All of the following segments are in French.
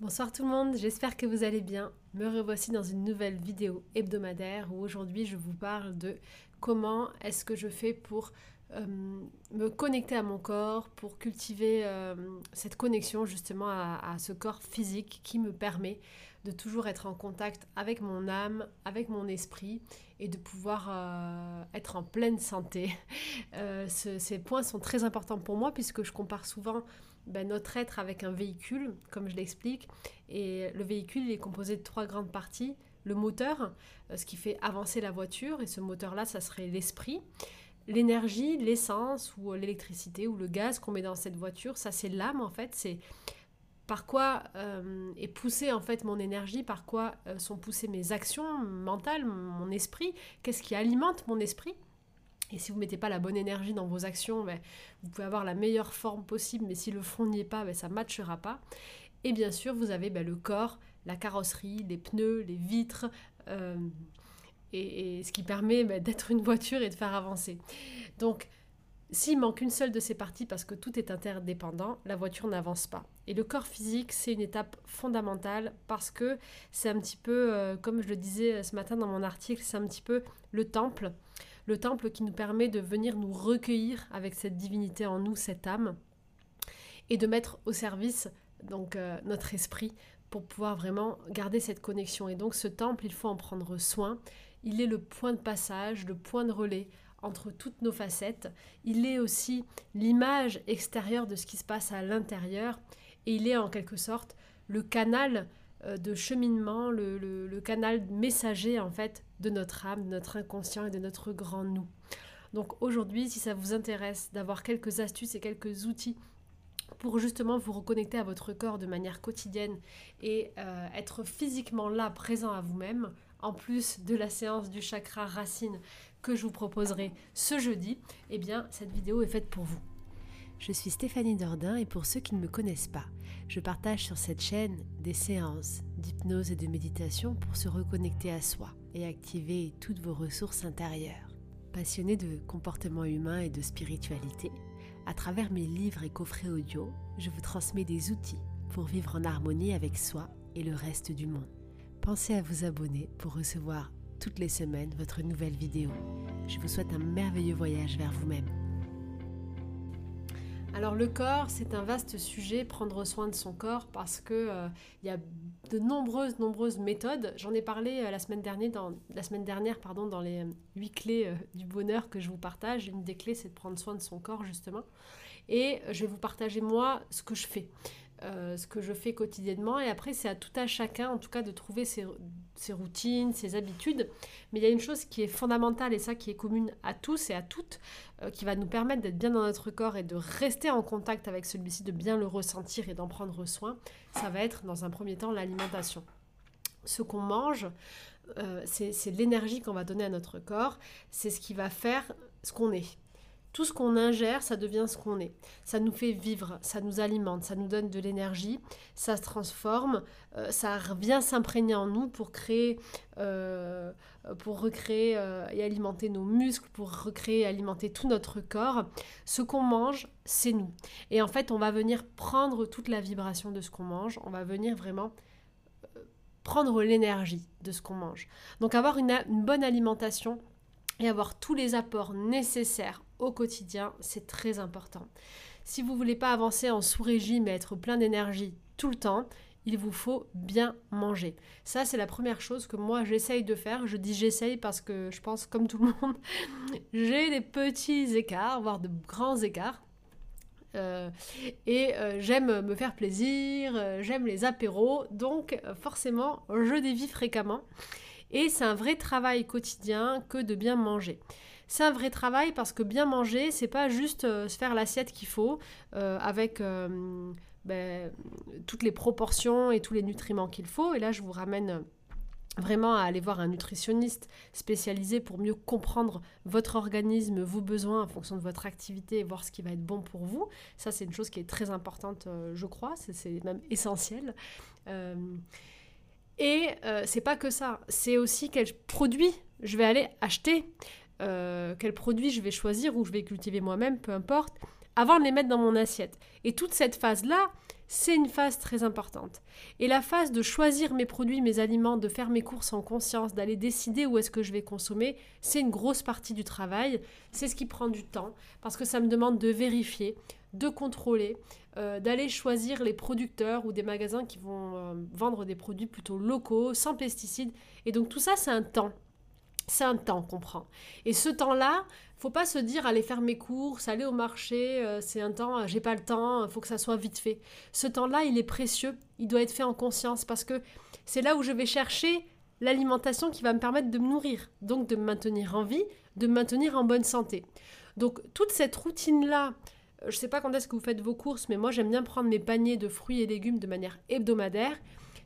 Bonsoir tout le monde, j'espère que vous allez bien. Me revoici dans une nouvelle vidéo hebdomadaire où aujourd'hui je vous parle de comment est-ce que je fais pour euh, me connecter à mon corps, pour cultiver euh, cette connexion justement à, ce corps physique qui me permet de toujours être en contact avec mon âme, avec mon esprit et de pouvoir euh, être en pleine santé. ces points sont très importants pour moi puisque je compare souvent ben, notre être avec un véhicule, comme je l'explique. Et le véhicule est composé de trois grandes parties. Le moteur, euh, ce qui fait avancer la voiture, et ce moteur-là, ça serait l'esprit. L'énergie, l'essence ou l'électricité ou le gaz qu'on met dans cette voiture, ça c'est l'âme en fait. C'est par quoi euh, est poussée en fait mon énergie, par quoi euh, sont poussées mes actions mentales, mon esprit, qu'est-ce qui alimente mon esprit? Et si vous ne mettez pas la bonne énergie dans vos actions, ben, vous pouvez avoir la meilleure forme possible, mais si le fond n'y est pas, ben, ça ne matchera pas. Et bien sûr, vous avez ben, le corps, la carrosserie, les pneus, les vitres, euh, et, ce qui permet d'être une voiture et de faire avancer. Donc, s'il manque une seule de ces parties parce que tout est interdépendant, la voiture n'avance pas. Et le corps physique, c'est une étape fondamentale parce que c'est un petit peu, euh, comme je le disais ce matin dans mon article, c'est un petit peu le temple le temple qui nous permet de venir nous recueillir avec cette divinité en nous, cette âme, et de mettre au service donc euh, notre esprit pour pouvoir vraiment garder cette connexion. Et donc ce temple, il faut en prendre soin. Il est le point de passage, le point de relais entre toutes nos facettes. Il est aussi l'image extérieure de ce qui se passe à l'intérieur. Et il est en quelque sorte le canal de cheminement, le, canal messager en fait de notre âme, de notre inconscient et de notre grand nous. Donc aujourd'hui, si ça vous intéresse d'avoir quelques astuces et quelques outils pour justement vous reconnecter à votre corps de manière quotidienne et euh, être physiquement là, présent à vous-même, en plus de la séance du chakra racine que je vous proposerai ce jeudi, eh bien cette vidéo est faite pour vous. Je suis Stéphanie Dordain et pour ceux qui ne me connaissent pas, je partage sur cette chaîne des séances d'hypnose et de méditation pour se reconnecter à soi et activer toutes vos ressources intérieures. Passionnée de comportement humain et de spiritualité, à travers mes livres et coffrets audio, je vous transmets des outils pour vivre en harmonie avec soi et le reste du monde. Pensez à vous abonner pour recevoir toutes les semaines votre nouvelle vidéo. Je vous souhaite un merveilleux voyage vers vous-même. Alors le corps, c'est un vaste sujet, prendre soin de son corps, parce que euh, il y a de nombreuses, nombreuses méthodes. J'en ai parlé euh, la semaine dernière, dans, les euh, huit clés du bonheur que je vous partage. Une des clés, c'est de prendre soin de son corps, justement. Et je vais vous partager, moi, ce que je fais. Euh, ce que je fais quotidiennement. Et après, c'est à tout à chacun, en tout cas, de trouver ses, routines, ses habitudes. Mais il y a une chose qui est fondamentale et ça qui est commune à tous et à toutes, euh, qui va nous permettre d'être bien dans notre corps et de rester en contact avec celui-ci, de bien le ressentir et d'en prendre soin. Ça va être, dans un premier temps, l'alimentation. Ce qu'on mange, euh, c'est l'énergie qu'on va donner à notre corps, c'est ce qui va faire ce qu'on est tout ce qu'on ingère, ça devient ce qu'on est. Ça nous fait vivre, ça nous alimente, ça nous donne de l'énergie, ça se transforme, euh, ça vient s'imprégner en nous pour créer, euh, pour recréer euh, et alimenter nos muscles, pour recréer et alimenter tout notre corps. Ce qu'on mange, c'est nous. Et en fait, on va venir prendre toute la vibration de ce qu'on mange, on va venir vraiment prendre l'énergie de ce qu'on mange. Donc avoir une bonne alimentation, et avoir tous les apports nécessaires au quotidien, c'est très important. Si vous ne voulez pas avancer en sous-régime et être plein d'énergie tout le temps, il vous faut bien manger. Ça, c'est la première chose que moi, j'essaye de faire. Je dis j'essaye parce que je pense, comme tout le monde, j'ai des petits écarts, voire de grands écarts. Euh, et euh, j'aime me faire plaisir, euh, j'aime les apéros, donc forcément, je dévie fréquemment. Et c'est un vrai travail quotidien que de bien manger. C'est un vrai travail parce que bien manger, c'est pas juste euh, se faire l'assiette qu'il faut euh, avec euh, ben, toutes les proportions et tous les nutriments qu'il faut. Et là, je vous ramène vraiment à aller voir un nutritionniste spécialisé pour mieux comprendre votre organisme, vos besoins en fonction de votre activité et voir ce qui va être bon pour vous. Ça, c'est une chose qui est très importante, je crois, c'est même essentiel. Et c'est pas que ça, c'est aussi quel produit je vais aller acheter, euh, quel produit je vais choisir ou je vais cultiver moi-même, peu importe, avant de les mettre dans mon assiette. Et toute cette phase-là, c'est une phase très importante. Et la phase de choisir mes produits, mes aliments, de faire mes courses en conscience, d'aller décider où est-ce que je vais consommer, c'est une grosse partie du travail. C'est ce qui prend du temps parce que ça me demande de vérifier, de contrôler, euh, d'aller choisir les producteurs ou des magasins qui vont euh, vendre des produits plutôt locaux, sans pesticides. Et donc tout ça, c'est un temps. C'est un temps qu'on prend. Et ce temps-là, faut pas se dire aller faire mes courses, aller au marché, euh, c'est un temps, j'ai pas le temps, il faut que ça soit vite fait. Ce temps-là, il est précieux, il doit être fait en conscience parce que c'est là où je vais chercher l'alimentation qui va me permettre de me nourrir, donc de me maintenir en vie, de me maintenir en bonne santé. Donc toute cette routine-là, euh, je sais pas quand est-ce que vous faites vos courses, mais moi j'aime bien prendre mes paniers de fruits et légumes de manière hebdomadaire.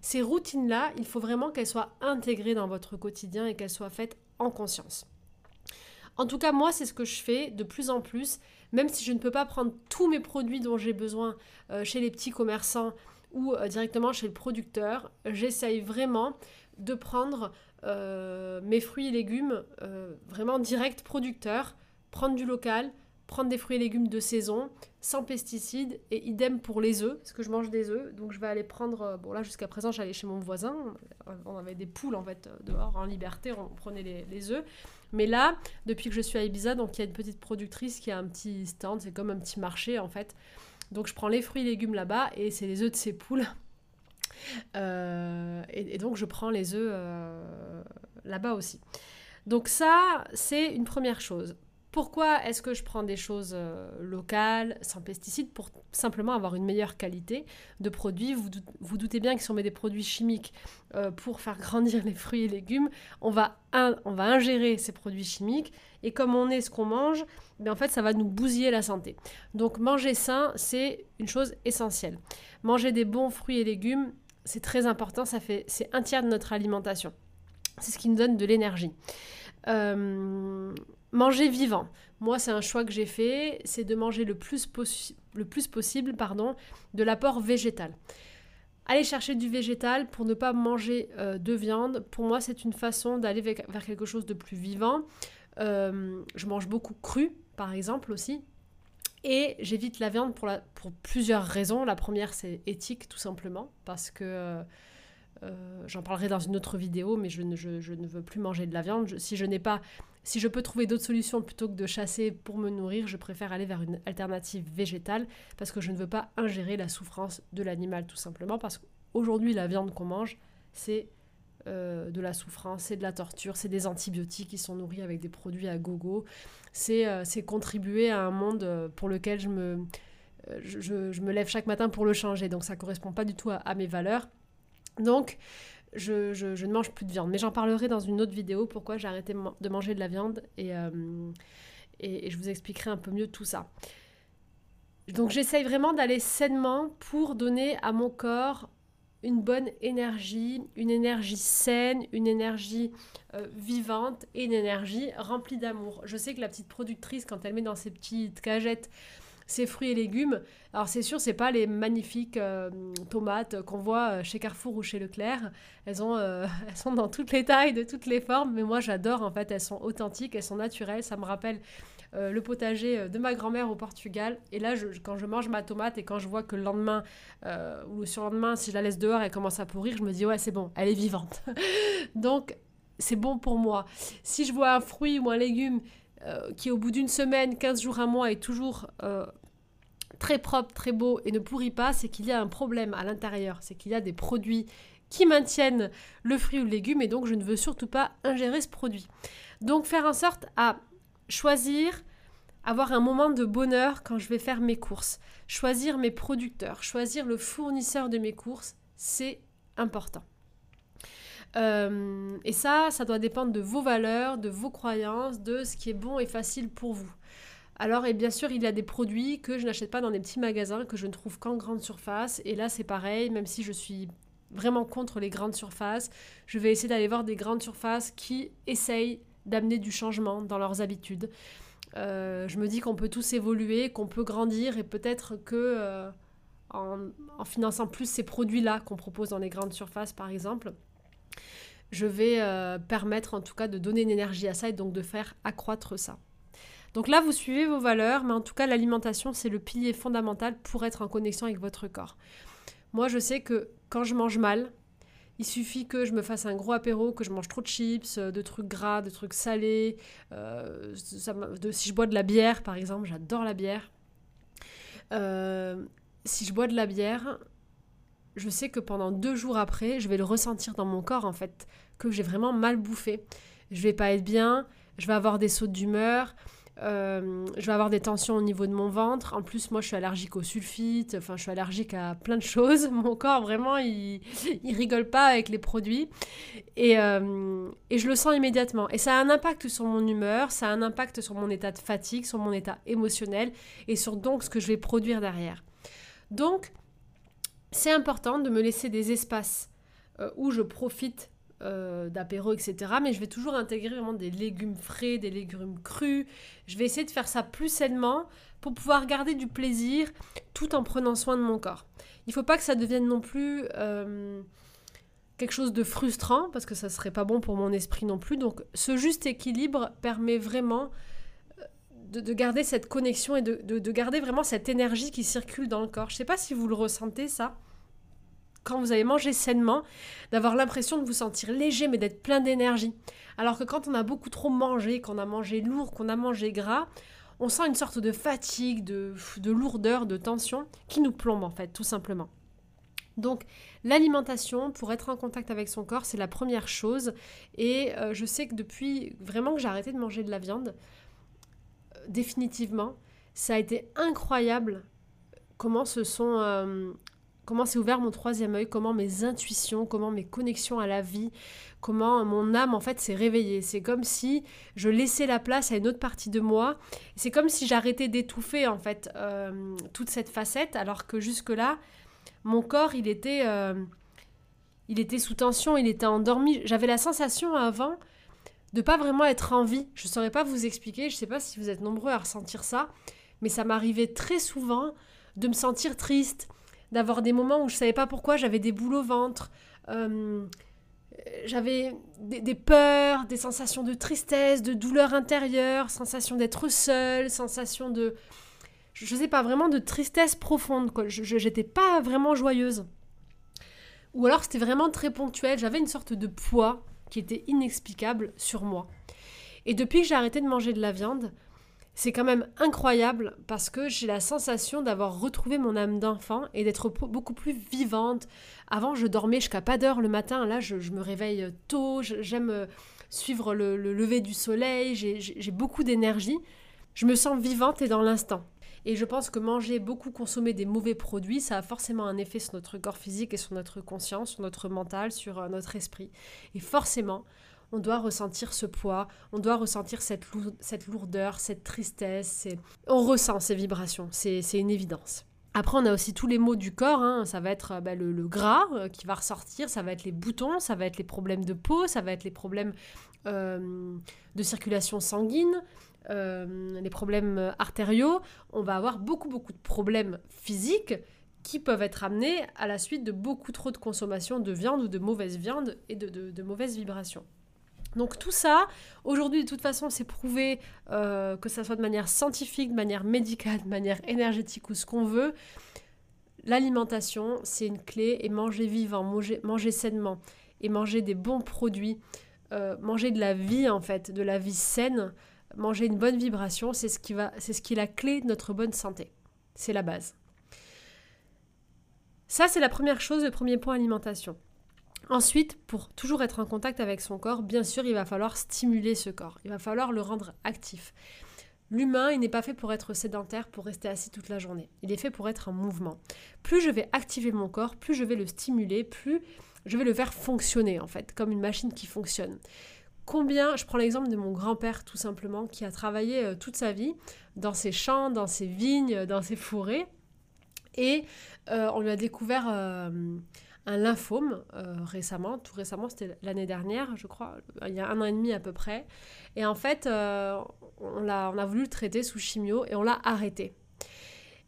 Ces routines-là, il faut vraiment qu'elles soient intégrées dans votre quotidien et qu'elles soient faites en conscience. En tout cas, moi, c'est ce que je fais de plus en plus, même si je ne peux pas prendre tous mes produits dont j'ai besoin euh, chez les petits commerçants ou euh, directement chez le producteur, j'essaye vraiment de prendre euh, mes fruits et légumes vraiment direct producteur, prendre du local, prendre des fruits et légumes de saison, sans pesticides, et idem pour les œufs, parce que je mange des œufs, donc je vais aller prendre, bon là jusqu'à présent j'allais chez mon voisin, on avait des poules en fait dehors en liberté, on prenait les, œufs, mais là, depuis que je suis à Ibiza, donc il y a une petite productrice qui a un petit stand, c'est comme un petit marché en fait. Donc je prends les fruits et légumes là-bas et c'est les œufs de ces poules. Euh, et, donc je prends les œufs euh, là-bas aussi. Donc ça, c'est une première chose. Pourquoi est-ce que je prends des choses euh, locales, sans pesticides, pour simplement avoir une meilleure qualité de produits? Vous vous doutez bien que si on met des produits chimiques euh, pour faire grandir les fruits et légumes, on va, ingérer ces produits chimiques, et comme on est ce qu'on mange, mais en fait, ça va nous bousiller la santé. Donc manger sain, c'est une chose essentielle. Manger des bons fruits et légumes, c'est très important, ça fait, c'est un tiers de notre alimentation. C'est ce qui nous donne de l'énergie. Euh, Manger vivant. Moi, c'est un choix que j'ai fait, c'est de manger le plus, le plus possible pardon, de l'apport végétal. Aller chercher du végétal pour ne pas manger euh, de viande, pour moi, c'est une façon d'aller vers quelque chose de plus vivant. Euh, je mange beaucoup cru, par exemple, aussi. Et j'évite la viande pour, plusieurs raisons. La première, c'est éthique, tout simplement, parce que... Euh, j'en parlerai dans une autre vidéo, mais je ne, je ne veux plus manger de la viande. si je n'ai pas si je peux trouver d'autres solutions plutôt que de chasser pour me nourrir, je préfère aller vers une alternative végétale parce que je ne veux pas ingérer la souffrance de l'animal tout simplement parce qu'aujourd'hui la viande qu'on mange c'est euh, de la souffrance, c'est de la torture, c'est des antibiotiques qui sont nourris avec des produits à gogo, c'est euh, contribuer à un monde euh, pour lequel je me, je, me lève chaque matin pour le changer donc ça correspond pas du tout à, à mes valeurs. Donc je, ne mange plus de viande. Mais j'en parlerai dans une autre vidéo pourquoi j'ai arrêté de manger de la viande euh, et, je vous expliquerai un peu mieux tout ça. Donc j'essaye vraiment d'aller sainement pour donner à mon corps une bonne énergie, une énergie saine, une énergie euh, vivante et une énergie remplie d'amour. Je sais que la petite productrice, quand elle met dans ses petites cagettes ces fruits et légumes. Alors c'est sûr, c'est pas les magnifiques euh, tomates qu'on voit euh, chez Carrefour ou chez Leclerc. Euh, elles sont dans toutes les tailles, de toutes les formes, mais moi j'adore en fait. Elles sont authentiques, elles sont naturelles. Ça me rappelle le potager de ma grand-mère au Portugal. Et là, quand je mange ma tomate et quand je vois que le lendemain ou le surlendemain, si je la laisse dehors, elle commence à pourrir, je me dis ouais, c'est bon, elle est vivante. Donc c'est bon pour moi. Si je vois un fruit ou un légume qui au bout d'une semaine, 15 jours, un mois est toujours très propre, très beau et ne pourrit pas, c'est qu'il y a un problème à l'intérieur, c'est qu'il y a des produits qui maintiennent le fruit ou le légume et donc je ne veux surtout pas ingérer ce produit. Donc faire en sorte à choisir, avoir un moment de bonheur quand je vais faire mes courses, choisir mes producteurs, choisir le fournisseur de mes courses, c'est important. Euh, et ça, ça doit dépendre de vos valeurs, de vos croyances, de ce qui est bon et facile pour vous. Alors, et bien sûr, il y a des produits que je n'achète pas dans des petits magasins, que je ne trouve qu'en grande surface. Et là, c'est pareil, même si je suis vraiment contre les grandes surfaces, je vais essayer d'aller voir des grandes surfaces qui essayent d'amener du changement dans leurs habitudes. Euh, je me dis qu'on peut tous évoluer, qu'on peut grandir et peut-être que euh, en, finançant plus ces produits-là qu'on propose dans les grandes surfaces, par exemple, je vais euh, permettre en tout cas de donner une énergie à ça et donc de faire accroître ça. Donc là, vous suivez vos valeurs, mais en tout cas, l'alimentation, c'est le pilier fondamental pour être en connexion avec votre corps. Moi, je sais que quand je mange mal, il suffit que je me fasse un gros apéro, que je mange trop de chips, euh, de trucs gras, de trucs salés. Euh, si je bois de la bière, par exemple, j'adore la bière. Euh, si je bois de la bière, je sais que pendant deux jours après, je vais le ressentir dans mon corps, en fait, que j'ai vraiment mal bouffé. Je vais pas être bien, je vais avoir des sautes d'humeur, euh, je vais avoir des tensions au niveau de mon ventre. En plus, moi, je suis allergique au sulfite. Enfin, je suis allergique à plein de choses. Mon corps, vraiment, il, il rigole pas avec les produits. Et, euh, et, je le sens immédiatement. Et ça a un impact sur mon humeur, ça a un impact sur mon état de fatigue, sur mon état émotionnel et sur donc ce que je vais produire derrière. Donc, c'est important de me laisser des espaces euh, où je profite euh, d'apéro, etc. Mais je vais toujours intégrer vraiment des légumes frais, des légumes crus. Je vais essayer de faire ça plus sainement pour pouvoir garder du plaisir tout en prenant soin de mon corps. Il ne faut pas que ça devienne non plus euh, quelque chose de frustrant parce que ça serait pas bon pour mon esprit non plus. Donc ce juste équilibre permet vraiment euh, de, garder cette connexion et de, de, garder vraiment cette énergie qui circule dans le corps. Je ne sais pas si vous le ressentez ça quand vous avez mangé sainement, d'avoir l'impression de vous sentir léger mais d'être plein d'énergie. Alors que quand on a beaucoup trop mangé, qu'on a mangé lourd, qu'on a mangé gras, on sent une sorte de fatigue, de, de lourdeur, de tension qui nous plombe en fait, tout simplement. Donc l'alimentation, pour être en contact avec son corps, c'est la première chose. Et euh, je sais que depuis vraiment que j'ai arrêté de manger de la viande, euh, définitivement, ça a été incroyable comment se sont euh, comment s'est ouvert mon troisième œil, comment mes intuitions, comment mes connexions à la vie, comment mon âme en fait s'est réveillée. C'est comme si je laissais la place à une autre partie de moi. C'est comme si j'arrêtais d'étouffer en fait euh, toute cette facette, alors que jusque-là, mon corps il était, euh, il était sous tension, il était endormi. J'avais la sensation avant de pas vraiment être en vie. Je saurais pas vous expliquer. Je sais pas si vous êtes nombreux à ressentir ça, mais ça m'arrivait très souvent de me sentir triste d'avoir des moments où je savais pas pourquoi, j'avais des boules au ventre, euh, j'avais des, peurs, des sensations de tristesse, de douleur intérieure, sensation d'être seule, sensation de... Je, sais pas, vraiment de tristesse profonde, quoi. Je n'étais pas vraiment joyeuse. Ou alors c'était vraiment très ponctuel, j'avais une sorte de poids qui était inexplicable sur moi. Et depuis que j'ai arrêté de manger de la viande, c'est quand même incroyable parce que j'ai la sensation d'avoir retrouvé mon âme d'enfant et d'être beaucoup plus vivante. Avant, je dormais jusqu'à pas d'heure le matin. Là, je, me réveille tôt. J'aime euh, suivre le, lever du soleil. J'ai beaucoup d'énergie. Je me sens vivante et dans l'instant. Et je pense que manger, beaucoup consommer des mauvais produits, ça a forcément un effet sur notre corps physique et sur notre conscience, sur notre mental, sur euh, notre esprit. Et forcément, on doit ressentir ce poids, on doit ressentir cette, lourdeur, cette tristesse. On ressent ces vibrations, c'est une évidence. Après, on a aussi tous les maux du corps. Hein. Ça va être euh, bah, le, gras euh, qui va ressortir, ça va être les boutons, ça va être les problèmes de peau, ça va être les problèmes euh, de circulation sanguine, les problèmes artériaux. On va avoir beaucoup, beaucoup de problèmes physiques qui peuvent être amenés à la suite de beaucoup trop de consommation de viande ou de mauvaise viande et de mauvaises vibrations. Donc tout ça, aujourd'hui de toute façon, c'est prouvé euh, que ça soit de manière scientifique, de manière médicale, de manière énergétique ou ce qu'on veut. L'alimentation, c'est une clé et manger vivant, manger, sainement et manger des bons produits, euh, manger de la vie en fait, de la vie saine, manger une bonne vibration, c'est ce qui va, c'est ce qui est la clé de notre bonne santé. C'est la base. Ça, c'est la première chose, le premier point alimentation. Ensuite, pour toujours être en contact avec son corps, bien sûr, il va falloir stimuler ce corps. Il va falloir le rendre actif. L'humain, il n'est pas fait pour être sédentaire, pour rester assis toute la journée. Il est fait pour être en mouvement. Plus je vais activer mon corps, plus je vais le stimuler, plus je vais le faire fonctionner, en fait, comme une machine qui fonctionne. Combien, je prends l'exemple de mon grand-père tout simplement, qui a travaillé euh, toute sa vie dans ses champs, dans ses vignes, dans ses forêts, et euh, on lui a découvert... Euh, un lymphome euh, récemment, tout récemment, c'était l'année dernière, je crois, il y a un an et demi à peu près. Et en fait, euh, on, a, on a voulu le traiter sous chimio et on l'a arrêté.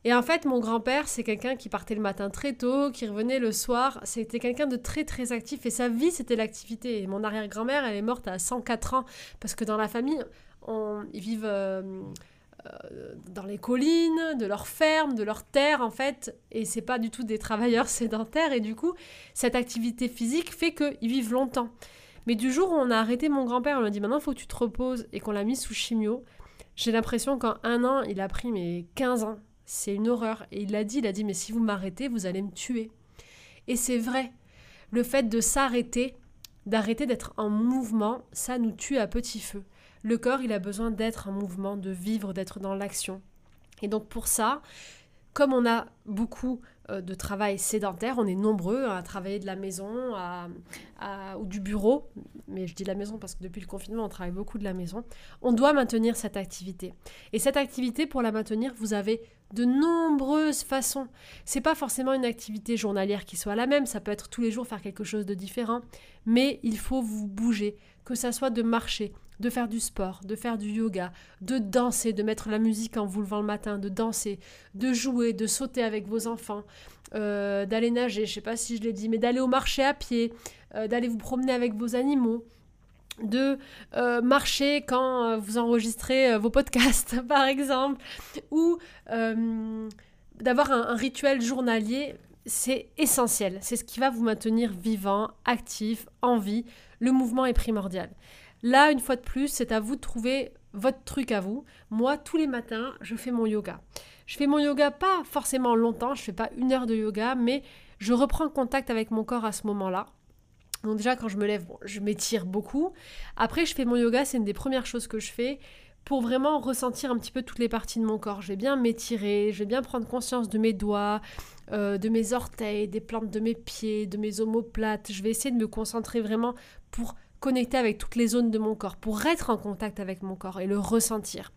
Et en fait, mon grand-père, c'est quelqu'un qui partait le matin très tôt, qui revenait le soir. C'était quelqu'un de très très actif et sa vie, c'était l'activité. Et mon arrière-grand-mère, elle est morte à 104 ans parce que dans la famille, on, ils vivent... Euh, dans les collines, de leurs fermes, de leurs terres en fait, et c'est pas du tout des travailleurs sédentaires, et du coup, cette activité physique fait qu'ils vivent longtemps. Mais du jour où on a arrêté mon grand-père, on lui a dit maintenant faut que tu te reposes, et qu'on l'a mis sous chimio, j'ai l'impression qu'en un an, il a pris mes 15 ans. C'est une horreur. Et il l'a dit, il a dit, mais si vous m'arrêtez, vous allez me tuer. Et c'est vrai. Le fait de s'arrêter, d'arrêter d'être en mouvement, ça nous tue à petit feu. Le corps, il a besoin d'être en mouvement, de vivre, d'être dans l'action. Et donc pour ça, comme on a beaucoup euh, de travail sédentaire, on est nombreux à travailler de la maison ou du bureau, mais je dis la maison parce que depuis le confinement, on travaille beaucoup de la maison, on doit maintenir cette activité. Et cette activité, pour la maintenir, vous avez de nombreuses façons. C'est pas forcément une activité journalière qui soit la même, ça peut être tous les jours faire quelque chose de différent, mais il faut vous bouger, que ça soit de marcher, de faire du sport, de faire du yoga, de danser, de mettre la musique en vous levant le matin, de danser, de jouer, de sauter avec vos enfants, euh, d'aller nager, je sais pas si je l'ai dit, mais d'aller au marché à pied, euh, d'aller vous promener avec vos animaux, de euh, marcher quand vous enregistrez vos podcasts, par exemple, ou d'avoir un rituel journalier, c'est essentiel. C'est ce qui va vous maintenir vivant, actif, en vie. Le mouvement est primordial. Là, une fois de plus, c'est à vous de trouver votre truc à vous. Moi, tous les matins, je fais mon yoga. Je fais mon yoga pas forcément longtemps, je fais pas une heure de yoga, mais je reprends contact avec mon corps à ce moment-là. Donc déjà, quand je me lève, je m'étire beaucoup. Après, je fais mon yoga, c'est une des premières choses que je fais pour vraiment ressentir un petit peu toutes les parties de mon corps. Je vais bien m'étirer, je vais bien prendre conscience de mes doigts, euh, de mes orteils, des plantes de mes pieds, de mes omoplates. Je vais essayer de me concentrer vraiment pour connecter avec toutes les zones de mon corps, pour être en contact avec mon corps et le ressentir.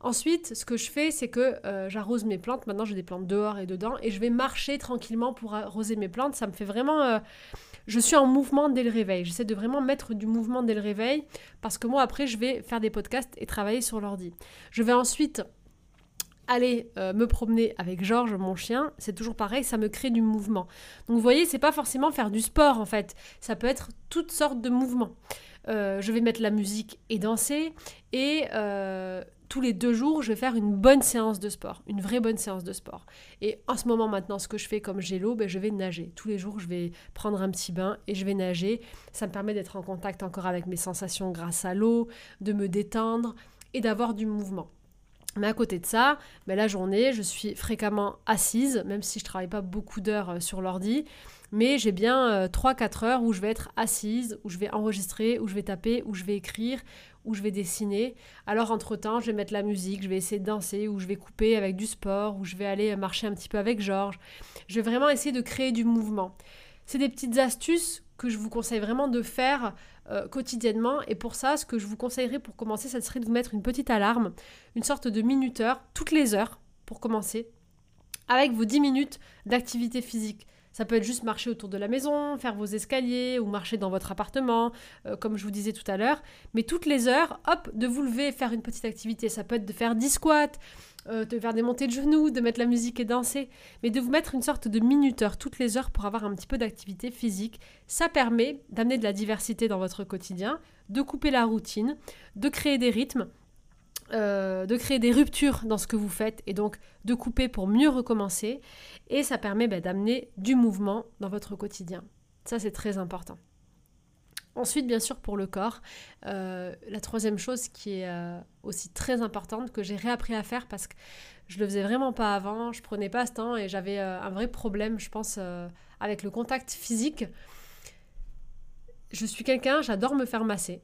Ensuite, ce que je fais, c'est que euh, j'arrose mes plantes. Maintenant, j'ai des plantes dehors et dedans. Et je vais marcher tranquillement pour arroser mes plantes. Ça me fait vraiment... Euh, je suis en mouvement dès le réveil. J'essaie de vraiment mettre du mouvement dès le réveil. Parce que moi, après, je vais faire des podcasts et travailler sur l'ordi. Je vais ensuite aller euh, me promener avec Georges, mon chien, c'est toujours pareil, ça me crée du mouvement. Donc vous voyez, c'est pas forcément faire du sport en fait, ça peut être toutes sortes de mouvements. Euh, je vais mettre la musique et danser, et euh, tous les deux jours, je vais faire une bonne séance de sport, une vraie bonne séance de sport. Et en ce moment maintenant, ce que je fais comme j'ai l'eau, ben, je vais nager. Tous les jours, je vais prendre un petit bain et je vais nager. Ça me permet d'être en contact encore avec mes sensations grâce à l'eau, de me détendre et d'avoir du mouvement. Mais à côté de ça, ben la journée, je suis fréquemment assise, même si je travaille pas beaucoup d'heures euh, sur l'ordi. Mais j'ai bien 3-4 euh, heures où je vais être assise, où je vais enregistrer, où je vais taper, où je vais écrire, où je vais dessiner. Alors entre-temps, je vais mettre la musique, je vais essayer de danser, ou je vais couper avec du sport, ou je vais aller marcher un petit peu avec Georges. Je vais vraiment essayer de créer du mouvement. C'est des petites astuces que je vous conseille vraiment de faire euh, quotidiennement. Et pour ça, ce que je vous conseillerais pour commencer, ça serait de vous mettre une petite alarme, une sorte de minuteur, toutes les heures, pour commencer, avec vos 10 minutes d'activité physique. Ça peut être juste marcher autour de la maison, faire vos escaliers ou marcher dans votre appartement, euh, comme je vous disais tout à l'heure. Mais toutes les heures, hop, de vous lever faire une petite activité. Ça peut être de faire 10 squats, euh, de faire des montées de genoux, de mettre la musique et danser, mais de vous mettre une sorte de minuteur toutes les heures pour avoir un petit peu d'activité physique. Ça permet d'amener de la diversité dans votre quotidien, de couper la routine, de créer des rythmes, euh, de créer des ruptures dans ce que vous faites et donc de couper pour mieux recommencer. Et ça permet bah, d'amener du mouvement dans votre quotidien. Ça, c'est très important. Ensuite, bien sûr, pour le corps, euh, la troisième chose qui est euh, aussi très importante, que j'ai réappris à faire parce que je le faisais vraiment pas avant, je prenais pas ce temps et j'avais un vrai problème, je pense, avec le contact physique. Je suis quelqu'un, j'adore me faire masser,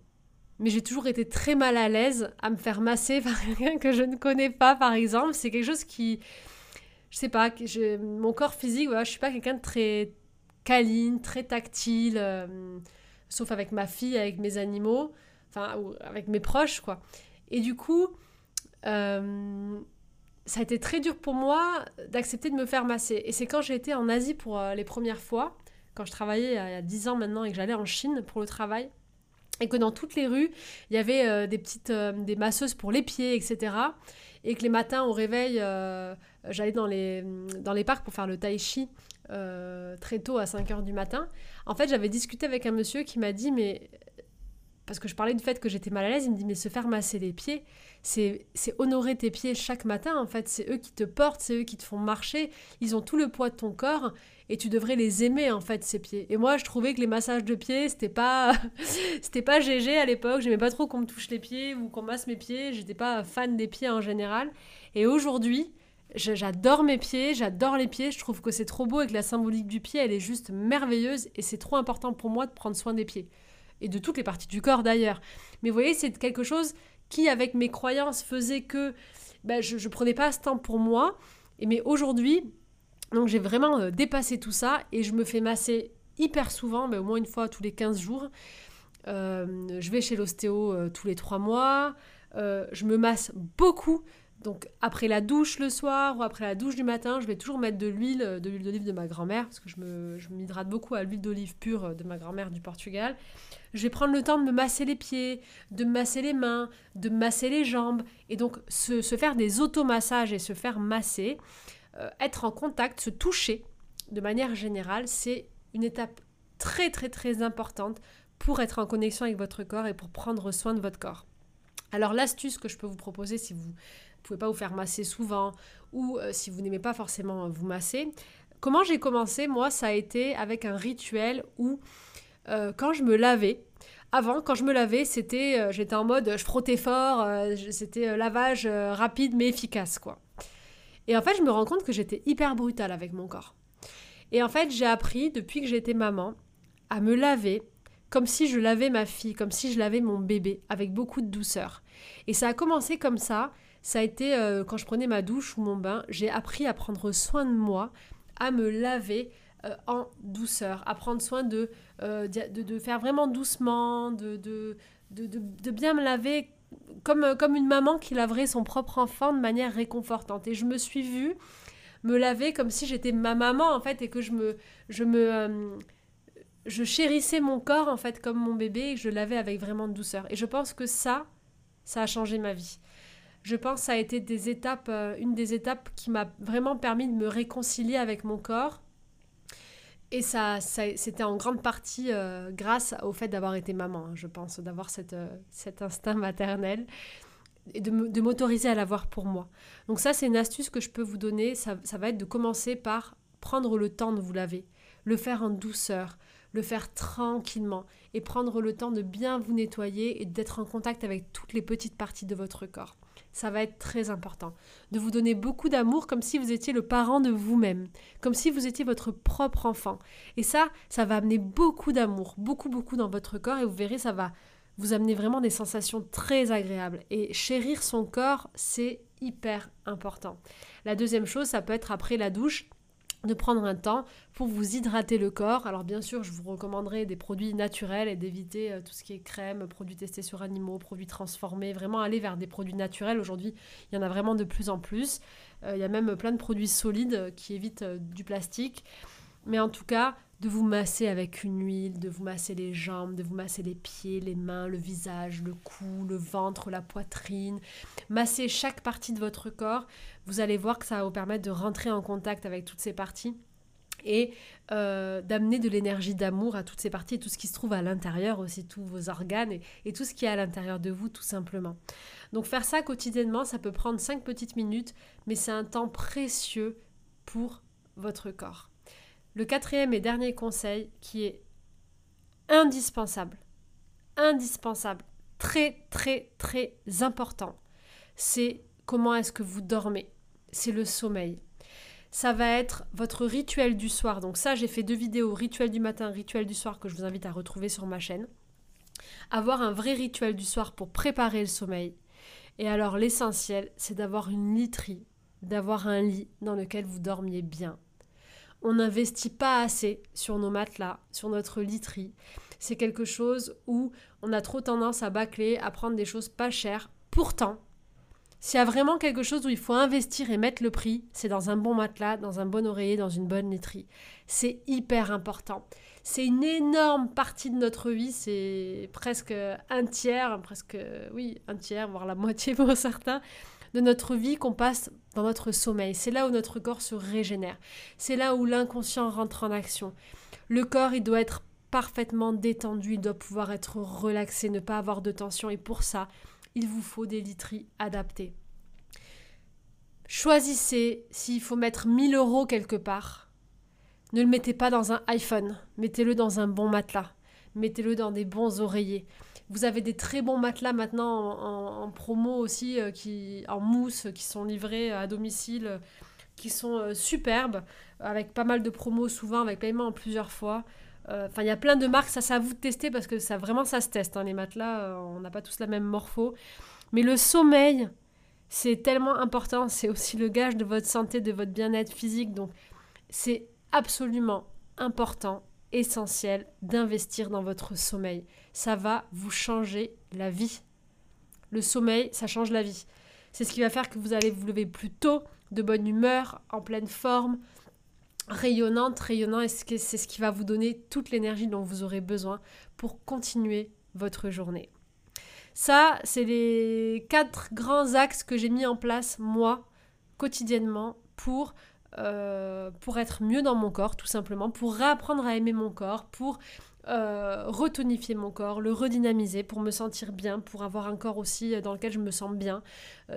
mais j'ai toujours été très mal à l'aise à me faire masser par quelqu'un que je ne connais pas, par exemple. C'est quelque chose qui, je sais pas, mon corps physique, voilà, je suis pas quelqu'un de très câline, très tactile sauf avec ma fille, avec mes animaux, enfin, ou avec mes proches, quoi. Et du coup, euh, ça a été très dur pour moi d'accepter de me faire masser. Et c'est quand j'ai été en Asie pour euh, les premières fois, quand je travaillais il y a 10 ans maintenant et que j'allais en Chine pour le travail, et que dans toutes les rues, il y avait euh, des petites des masseuses pour les pieds, etc. Et que les matins au réveil, j'allais dans les, dans les parcs pour faire le tai chi très tôt à 5 h du matin. En fait, j'avais discuté avec un monsieur qui m'a dit, mais parce que je parlais du fait que j'étais mal à l'aise, il me dit mais se faire masser les pieds, c'est honorer tes pieds chaque matin en fait, c'est eux qui te portent, c'est eux qui te font marcher, ils ont tout le poids de ton corps et tu devrais les aimer en fait ces pieds. Et moi je trouvais que les massages de pieds c'était pas c'était pas GG à l'époque, j'aimais pas trop qu'on me touche les pieds ou qu'on masse mes pieds, j'étais pas fan des pieds en général. Et aujourd'hui, J'adore mes pieds, j'adore les pieds, je trouve que c'est trop beau et que la symbolique du pied, elle est juste merveilleuse et c'est trop important pour moi de prendre soin des pieds et de toutes les parties du corps d'ailleurs. Mais vous voyez, c'est quelque chose qui, avec mes croyances, faisait que ben, je ne prenais pas ce temps pour moi. Et mais aujourd'hui, donc j'ai vraiment euh, dépassé tout ça et je me fais masser hyper souvent, mais au moins une fois tous les 15 jours. Euh, je vais chez l'ostéo euh, tous les 3 mois. je me masse beaucoup donc après la douche le soir ou après la douche du matin, je vais toujours mettre de l'huile, euh, de l'huile d'olive de ma grand-mère, parce que je, me, m'hydrate beaucoup à l'huile d'olive pure euh, de ma grand-mère du Portugal. Je vais prendre le temps de me masser les pieds, de me masser les mains, de me masser les jambes, et donc se, faire des automassages et se faire masser, euh, être en contact, se toucher de manière générale, c'est une étape très très très importante pour être en connexion avec votre corps et pour prendre soin de votre corps. Alors l'astuce que je peux vous proposer si vous pouvez pas vous faire masser souvent ou euh, si vous n'aimez pas forcément vous masser. Comment j'ai commencé Moi, ça a été avec un rituel où euh, quand je me lavais, avant, quand je me lavais, c'était, euh, j'étais en mode, je frottais fort, c'était lavage rapide mais efficace, quoi. Et en fait, je me rends compte que j'étais hyper brutale avec mon corps. Et en fait, j'ai appris, depuis que j'étais maman, à me laver comme si je lavais ma fille, comme si je lavais mon bébé, avec beaucoup de douceur. Et ça a commencé comme ça, ça a été euh, quand je prenais ma douche ou mon bain, j'ai appris à prendre soin de moi, à me laver euh, en douceur, à prendre soin de, euh, de, faire vraiment doucement, de, de, de, bien me laver comme, comme une maman qui laverait son propre enfant de manière réconfortante. Et je me suis vue me laver comme si j'étais ma maman en fait et que je me... Je me je chérissais mon corps en fait comme mon bébé et je lavais avec vraiment de douceur. Et je pense que ça, ça a changé ma vie je pense que ça a été euh, une des étapes qui m'a vraiment permis de me réconcilier avec mon corps. Et ça, c'était en grande partie euh, grâce au fait d'avoir été maman, hein, je pense, d'avoir euh, cet instinct maternel et de m'autoriser à l'avoir pour moi. Donc ça, c'est une astuce que je peux vous donner. Ça va être de commencer par prendre le temps de vous laver, le faire en douceur, le faire tranquillement et prendre le temps de bien vous nettoyer et d'être en contact avec toutes les petites parties de votre corps ça va être très important. De vous donner beaucoup d'amour comme si vous étiez le parent de vous-même, comme si vous étiez votre propre enfant. Et ça, ça va amener beaucoup d'amour, beaucoup, beaucoup dans votre corps et vous verrez, ça va vous amener vraiment des sensations très agréables. Et chérir son corps, c'est hyper important. La deuxième chose, ça peut être après la douche de prendre un temps pour vous hydrater le corps. Alors bien sûr, je vous recommanderai des produits naturels et d'éviter euh, tout ce qui est crème, produits testés sur animaux, produits transformés, vraiment aller vers des produits naturels. Aujourd'hui, il y en a vraiment de plus en plus. Euh, il y a même plein de produits solides qui évitent euh, du plastique. Mais en tout cas, de vous masser avec une huile, de vous masser les jambes, de vous masser les pieds, les mains, le visage, le cou, le ventre, la poitrine. Masser chaque partie de votre corps. Vous allez voir que ça va vous permettre de rentrer en contact avec toutes ces parties et euh, d'amener de l'énergie d'amour à toutes ces parties et tout ce qui se trouve à l'intérieur aussi, tous vos organes et, tout ce qui est à l'intérieur de vous tout simplement. Donc faire ça quotidiennement, ça peut prendre 5 petites minutes, mais c'est un temps précieux pour votre corps. Le quatrième et dernier conseil qui est indispensable, indispensable, très très très important, c'est comment est-ce que vous dormez. C'est le sommeil. Ça va être votre rituel du soir. Donc ça, j'ai fait deux vidéos, rituel du matin, rituel du soir, que je vous invite à retrouver sur ma chaîne. Avoir un vrai rituel du soir pour préparer le sommeil. Et alors l'essentiel, c'est d'avoir une literie, d'avoir un lit dans lequel vous dormiez bien, on n'investit pas assez sur nos matelas, sur notre literie. C'est quelque chose où on a trop tendance à bâcler, à prendre des choses pas chères. Pourtant, s'il y a vraiment quelque chose où il faut investir et mettre le prix, c'est dans un bon matelas, dans un bon oreiller, dans une bonne literie. C'est hyper important. C'est une énorme partie de notre vie, c'est presque un tiers, presque, oui, un tiers, voire la moitié pour certains, de notre vie qu'on passe dans notre sommeil. C'est là où notre corps se régénère. C'est là où l'inconscient rentre en action. Le corps, il doit être parfaitement détendu, il doit pouvoir être relaxé, ne pas avoir de tension. Et pour ça, il vous faut des literies adaptées. Choisissez s'il faut mettre 1000 euros quelque part. Ne le mettez pas dans un iPhone, mettez-le dans un bon matelas, mettez-le dans des bons oreillers. Vous avez des très bons matelas maintenant en, promo aussi, euh, qui, en mousse, qui sont livrés à domicile, qui sont euh, superbes, avec pas mal de promos souvent, avec paiement en plusieurs fois. Euh, enfin, il y a plein de marques, ça c'est à vous de tester parce que ça vraiment ça se teste. Hein, les matelas, on n'a pas tous la même morpho. Mais le sommeil, c'est tellement important, c'est aussi le gage de votre santé, de votre bien-être physique. Donc c'est absolument important essentiel d'investir dans votre sommeil. Ça va vous changer la vie. Le sommeil, ça change la vie. C'est ce qui va faire que vous allez vous lever plus tôt, de bonne humeur, en pleine forme, rayonnante, rayonnant, et c'est ce qui va vous donner toute l'énergie dont vous aurez besoin pour continuer votre journée. Ça, c'est les quatre grands axes que j'ai mis en place, moi, quotidiennement, pour euh, pour être mieux dans mon corps, tout simplement, pour réapprendre à aimer mon corps, pour euh, retonifier mon corps, le redynamiser, pour me sentir bien, pour avoir un corps aussi euh, dans lequel je me sens bien.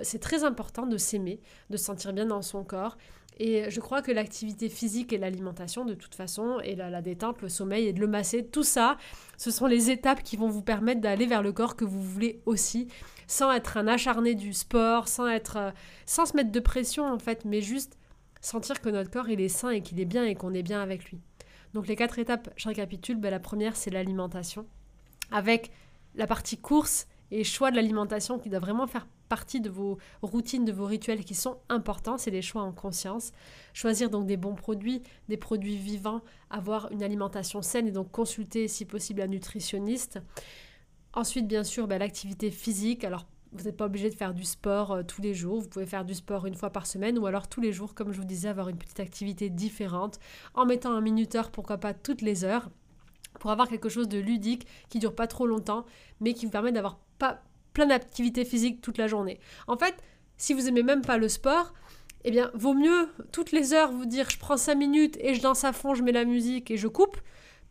c'est très important de s'aimer, de se sentir bien dans son corps. Et je crois que l'activité physique et l'alimentation, de toute façon, et la, la, détente, le sommeil et de le masser, tout ça, ce sont les étapes qui vont vous permettre d'aller vers le corps que vous voulez aussi, sans être un acharné du sport, sans être, sans se mettre de pression en fait, mais juste sentir que notre corps est sain et qu'il est bien et qu'on est bien avec lui. Donc les quatre étapes, je récapitule. Ben, la première, c'est l'alimentation, avec la partie course et choix de l'alimentation qui doit vraiment faire partie de vos routines, de vos rituels qui sont importants. C'est les choix en conscience. Choisir donc des bons produits, des produits vivants, avoir une alimentation saine et donc consulter si possible un nutritionniste. Ensuite, bien sûr, ben, l'activité physique. Alors vous n'êtes pas obligé de faire du sport euh, tous les jours. Vous pouvez faire du sport une fois par semaine ou alors tous les jours, comme je vous disais, avoir une petite activité différente en mettant un minuteur, pourquoi pas toutes les heures, pour avoir quelque chose de ludique qui dure pas trop longtemps, mais qui vous permet d'avoir pas plein d'activités physiques toute la journée. En fait, si vous aimez même pas le sport, eh bien, vaut mieux toutes les heures vous dire je prends 5 minutes et je danse à fond, je mets la musique et je coupe,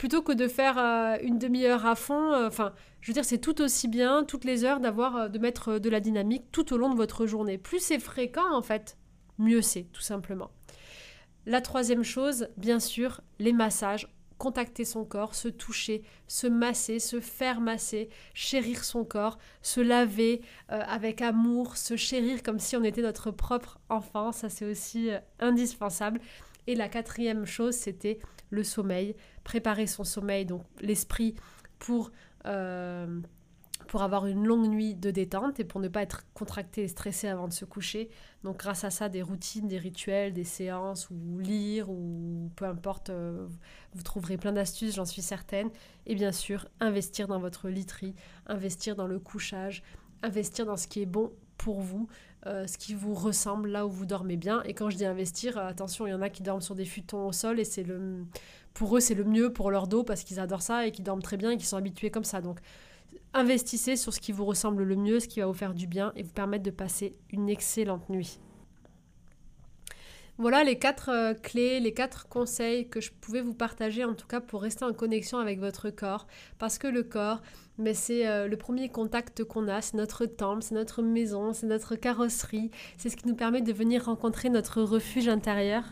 plutôt que de faire euh, une demi-heure à fond. Euh, enfin, je veux dire, c'est tout aussi bien, toutes les heures, d'avoir, euh, de mettre de la dynamique tout au long de votre journée. Plus c'est fréquent, en fait, mieux c'est, tout simplement. La troisième chose, bien sûr, les massages. Contacter son corps, se toucher, se masser, se faire masser, chérir son corps, se laver avec amour, se chérir comme si on était notre propre enfant. Ça, c'est aussi indispensable. Et la quatrième chose, c'était le sommeil, préparer son sommeil, donc l'esprit pour, euh, pour avoir une longue nuit de détente et pour ne pas être contracté et stressé avant de se coucher. Donc grâce à ça, des routines, des rituels, des séances ou lire ou peu importe, euh, vous trouverez plein d'astuces, j'en suis certaine. Et bien sûr, investir dans votre literie, investir dans le couchage, investir dans ce qui est bon pour vous, euh, ce qui vous ressemble là où vous dormez bien. Et quand je dis investir, attention, il y en a qui dorment sur des futons au sol et c'est le pour eux, c'est le mieux pour leur dos parce qu'ils adorent ça et qu'ils dorment très bien et qu'ils sont habitués comme ça. Donc, investissez sur ce qui vous ressemble le mieux, ce qui va vous faire du bien et vous permettre de passer une excellente nuit. Voilà les quatre euh, clés, les quatre conseils que je pouvais vous partager en tout cas pour rester en connexion avec votre corps. Parce que le corps, mais c'est euh, le premier contact qu'on a, c'est notre temple, c'est notre maison, c'est notre carrosserie, c'est ce qui nous permet de venir rencontrer notre refuge intérieur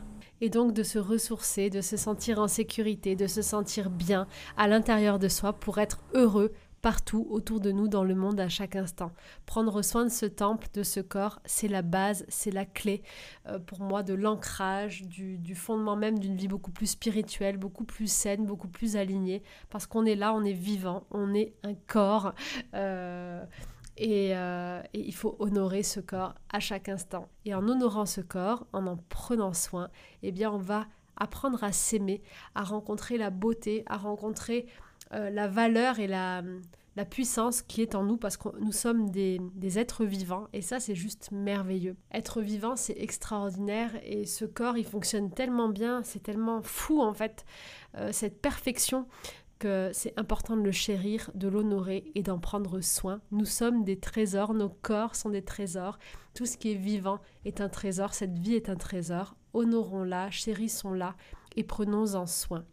et donc de se ressourcer, de se sentir en sécurité, de se sentir bien à l'intérieur de soi pour être heureux partout autour de nous dans le monde à chaque instant. Prendre soin de ce temple, de ce corps, c'est la base, c'est la clé euh, pour moi de l'ancrage, du, fondement même d'une vie beaucoup plus spirituelle, beaucoup plus saine, beaucoup plus alignée, parce qu'on est là, on est vivant, on est un corps. Euh, euh, et, il faut honorer ce corps à chaque instant. Et en honorant ce corps, en en prenant soin, eh bien on va apprendre à s'aimer, à rencontrer la beauté, à rencontrer euh, la valeur et la, puissance qui est en nous parce que nous sommes des, des êtres vivants et ça c'est juste merveilleux. Être vivant c'est extraordinaire et ce corps il fonctionne tellement bien, c'est tellement fou en fait, euh, cette perfection que c'est important de le chérir, de l'honorer et d'en prendre soin. Nous sommes des trésors, nos corps sont des trésors, tout ce qui est vivant est un trésor, cette vie est un trésor. Honorons-la, chérissons-la et prenons-en soin.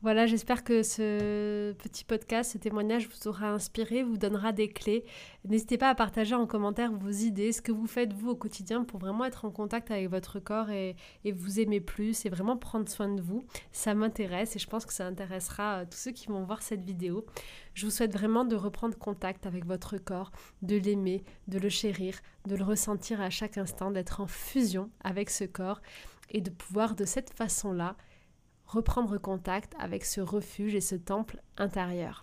Voilà, j'espère que ce petit podcast, ce témoignage vous aura inspiré, vous donnera des clés. N'hésitez pas à partager en commentaire vos idées, ce que vous faites vous au quotidien pour vraiment être en contact avec votre corps et, vous aimer plus et vraiment prendre soin de vous. Ça m'intéresse et je pense que ça intéressera euh, tous ceux qui vont voir cette vidéo. Je vous souhaite vraiment de reprendre contact avec votre corps, de l'aimer, de le chérir, de le ressentir à chaque instant, d'être en fusion avec ce corps et de pouvoir de cette façon-là reprendre contact avec ce refuge et ce temple intérieur.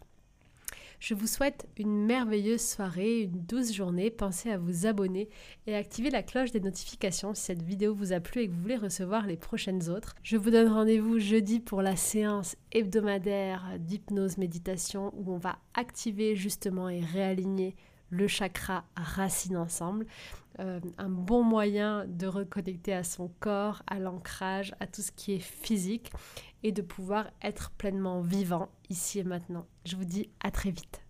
Je vous souhaite une merveilleuse soirée, une douce journée. Pensez à vous abonner et à activer la cloche des notifications si cette vidéo vous a plu et que vous voulez recevoir les prochaines autres. Je vous donne rendez-vous jeudi pour la séance hebdomadaire d'hypnose méditation où on va activer justement et réaligner le chakra racine ensemble. Euh, un bon moyen de reconnecter à son corps, à l'ancrage, à tout ce qui est physique et de pouvoir être pleinement vivant ici et maintenant. Je vous dis à très vite.